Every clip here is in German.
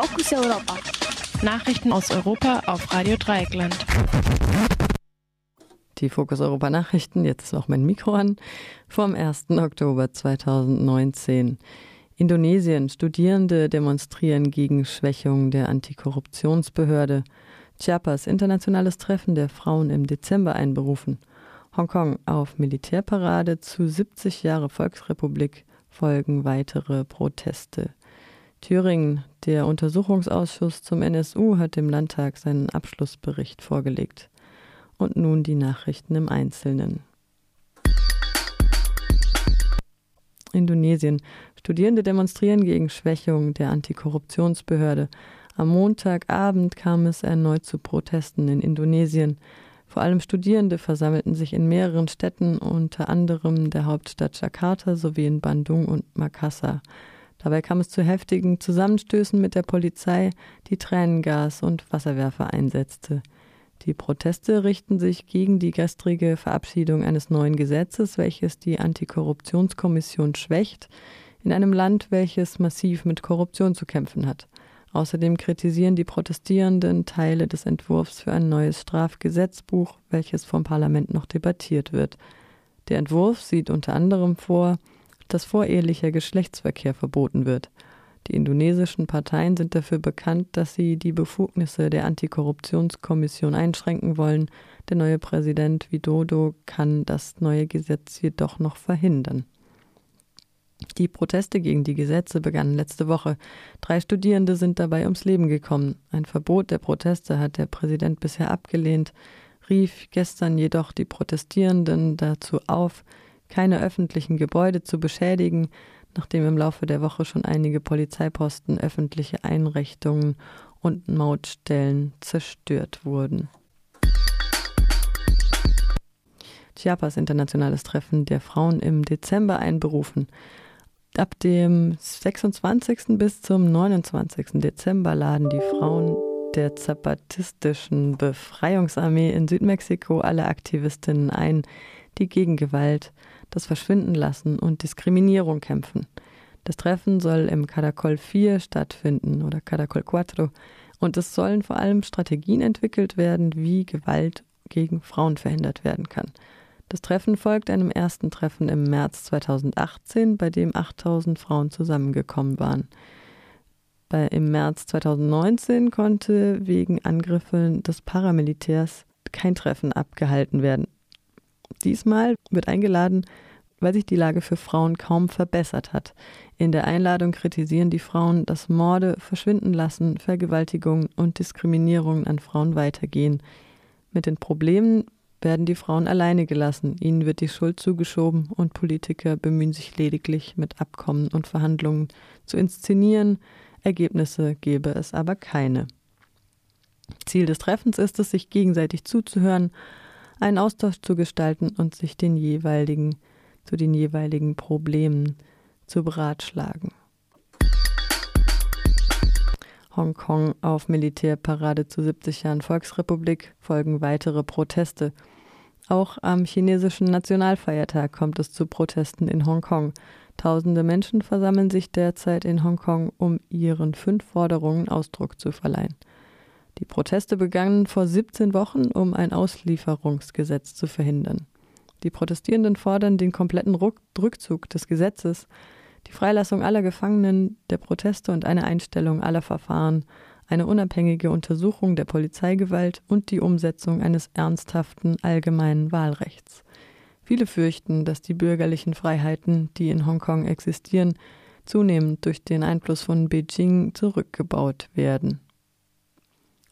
Fokus Europa. Nachrichten aus Europa auf Radio Dreieckland. Die Fokus Europa Nachrichten, jetzt ist auch mein Mikro an, vom 1. Oktober 2019. Indonesien. Studierende demonstrieren gegen Schwächung der Antikorruptionsbehörde. Chiapas internationales Treffen der Frauen im Dezember einberufen. Hongkong auf Militärparade zu 70 Jahre Volksrepublik folgen weitere Proteste. Thüringen. Der Untersuchungsausschuss zum NSU hat dem Landtag seinen Abschlussbericht vorgelegt. Und nun die Nachrichten im Einzelnen. Indonesien. Studierende demonstrieren gegen Schwächung der Antikorruptionsbehörde. Am Montagabend kam es erneut zu Protesten in Indonesien. Vor allem Studierende versammelten sich in mehreren Städten, unter anderem der Hauptstadt Jakarta sowie in Bandung und Makassar. Dabei kam es zu heftigen Zusammenstößen mit der Polizei, die Tränengas und Wasserwerfer einsetzte. Die Proteste richten sich gegen die gestrige Verabschiedung eines neuen Gesetzes, welches die Antikorruptionskommission schwächt, in einem Land, welches massiv mit Korruption zu kämpfen hat. Außerdem kritisieren die Protestierenden Teile des Entwurfs für ein neues Strafgesetzbuch, welches vom Parlament noch debattiert wird. Der Entwurf sieht unter anderem vor, dass vorehelicher Geschlechtsverkehr verboten wird. Die indonesischen Parteien sind dafür bekannt, dass sie die Befugnisse der Antikorruptionskommission einschränken wollen. Der neue Präsident Widodo kann das neue Gesetz jedoch noch verhindern. Die Proteste gegen die Gesetze begannen letzte Woche. Drei Studierende sind dabei ums Leben gekommen. Ein Verbot der Proteste hat der Präsident bisher abgelehnt, rief gestern jedoch die Protestierenden dazu auf, keine öffentlichen Gebäude zu beschädigen, nachdem im Laufe der Woche schon einige Polizeiposten, öffentliche Einrichtungen und Mautstellen zerstört wurden. Chiapas internationales Treffen der Frauen im Dezember einberufen. Ab dem 26. bis zum 29. Dezember laden die Frauen der zapatistischen Befreiungsarmee in Südmexiko alle Aktivistinnen ein, die gegen Gewalt, das Verschwindenlassen und Diskriminierung kämpfen. Das Treffen soll im Caracol 4 stattfinden oder Caracol 4 und es sollen vor allem Strategien entwickelt werden, wie Gewalt gegen Frauen verhindert werden kann. Das Treffen folgt einem ersten Treffen im März 2018, bei dem 8000 Frauen zusammengekommen waren. Bei, Im März 2019 konnte wegen Angriffen des Paramilitärs kein Treffen abgehalten werden. Diesmal wird eingeladen, weil sich die Lage für Frauen kaum verbessert hat. In der Einladung kritisieren die Frauen, dass Morde verschwinden lassen, Vergewaltigungen und Diskriminierungen an Frauen weitergehen. Mit den Problemen werden die Frauen alleine gelassen, ihnen wird die Schuld zugeschoben und Politiker bemühen sich lediglich mit Abkommen und Verhandlungen zu inszenieren, Ergebnisse gebe es aber keine. Ziel des Treffens ist es, sich gegenseitig zuzuhören, einen Austausch zu gestalten und sich den jeweiligen zu den jeweiligen Problemen zu beratschlagen. Hongkong auf Militärparade zu 70 Jahren Volksrepublik folgen weitere Proteste. Auch am chinesischen Nationalfeiertag kommt es zu Protesten in Hongkong. Tausende Menschen versammeln sich derzeit in Hongkong, um ihren fünf Forderungen Ausdruck zu verleihen. Die Proteste begannen vor 17 Wochen, um ein Auslieferungsgesetz zu verhindern. Die Protestierenden fordern den kompletten Rückzug des Gesetzes, die Freilassung aller Gefangenen, der Proteste und eine Einstellung aller Verfahren, eine unabhängige Untersuchung der Polizeigewalt und die Umsetzung eines ernsthaften allgemeinen Wahlrechts. Viele fürchten, dass die bürgerlichen Freiheiten, die in Hongkong existieren, zunehmend durch den Einfluss von Beijing zurückgebaut werden.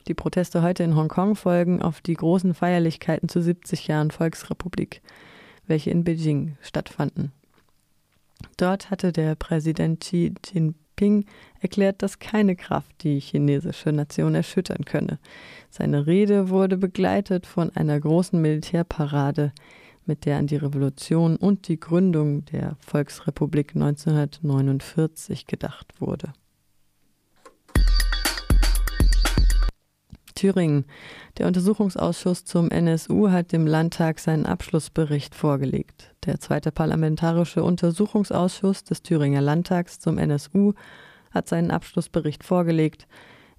Die Proteste heute in Hongkong folgen auf die großen Feierlichkeiten zu 70 Jahren Volksrepublik, welche in Beijing stattfanden. Dort hatte der Präsident Xi Jinping erklärt, dass keine Kraft die chinesische Nation erschüttern könne. Seine Rede wurde begleitet von einer großen Militärparade, mit der an die Revolution und die Gründung der Volksrepublik 1949 gedacht wurde. Thüringen. Der Untersuchungsausschuss zum NSU hat dem Landtag seinen Abschlussbericht vorgelegt. Der zweite parlamentarische Untersuchungsausschuss des Thüringer Landtags zum NSU hat seinen Abschlussbericht vorgelegt.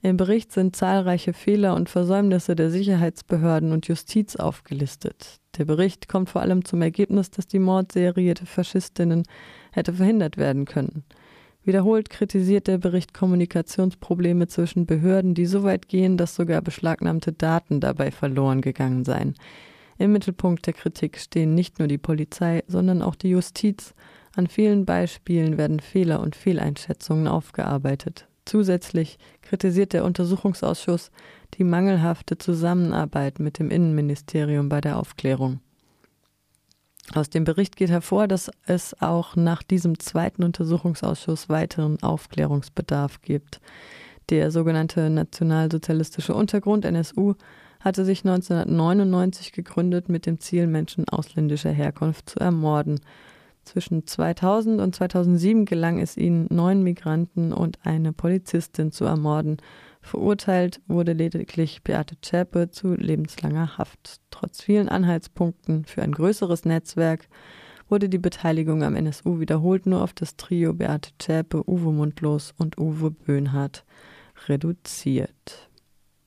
Im Bericht sind zahlreiche Fehler und Versäumnisse der Sicherheitsbehörden und Justiz aufgelistet. Der Bericht kommt vor allem zum Ergebnis, dass die Mordserie der Faschistinnen hätte verhindert werden können. Wiederholt kritisiert der Bericht Kommunikationsprobleme zwischen Behörden, die so weit gehen, dass sogar beschlagnahmte Daten dabei verloren gegangen seien. Im Mittelpunkt der Kritik stehen nicht nur die Polizei, sondern auch die Justiz. An vielen Beispielen werden Fehler und Fehleinschätzungen aufgearbeitet. Zusätzlich kritisiert der Untersuchungsausschuss die mangelhafte Zusammenarbeit mit dem Innenministerium bei der Aufklärung. Aus dem Bericht geht hervor, dass es auch nach diesem zweiten Untersuchungsausschuss weiteren Aufklärungsbedarf gibt. Der sogenannte nationalsozialistische Untergrund NSU hatte sich 1999 gegründet mit dem Ziel, Menschen ausländischer Herkunft zu ermorden. Zwischen 2000 und 2007 gelang es ihnen, neun Migranten und eine Polizistin zu ermorden. Verurteilt wurde lediglich Beate Zschäpe zu lebenslanger Haft. Trotz vielen Anhaltspunkten für ein größeres Netzwerk wurde die Beteiligung am NSU wiederholt nur auf das Trio Beate Zschäpe, Uwe Mundlos und Uwe Böhnhardt reduziert.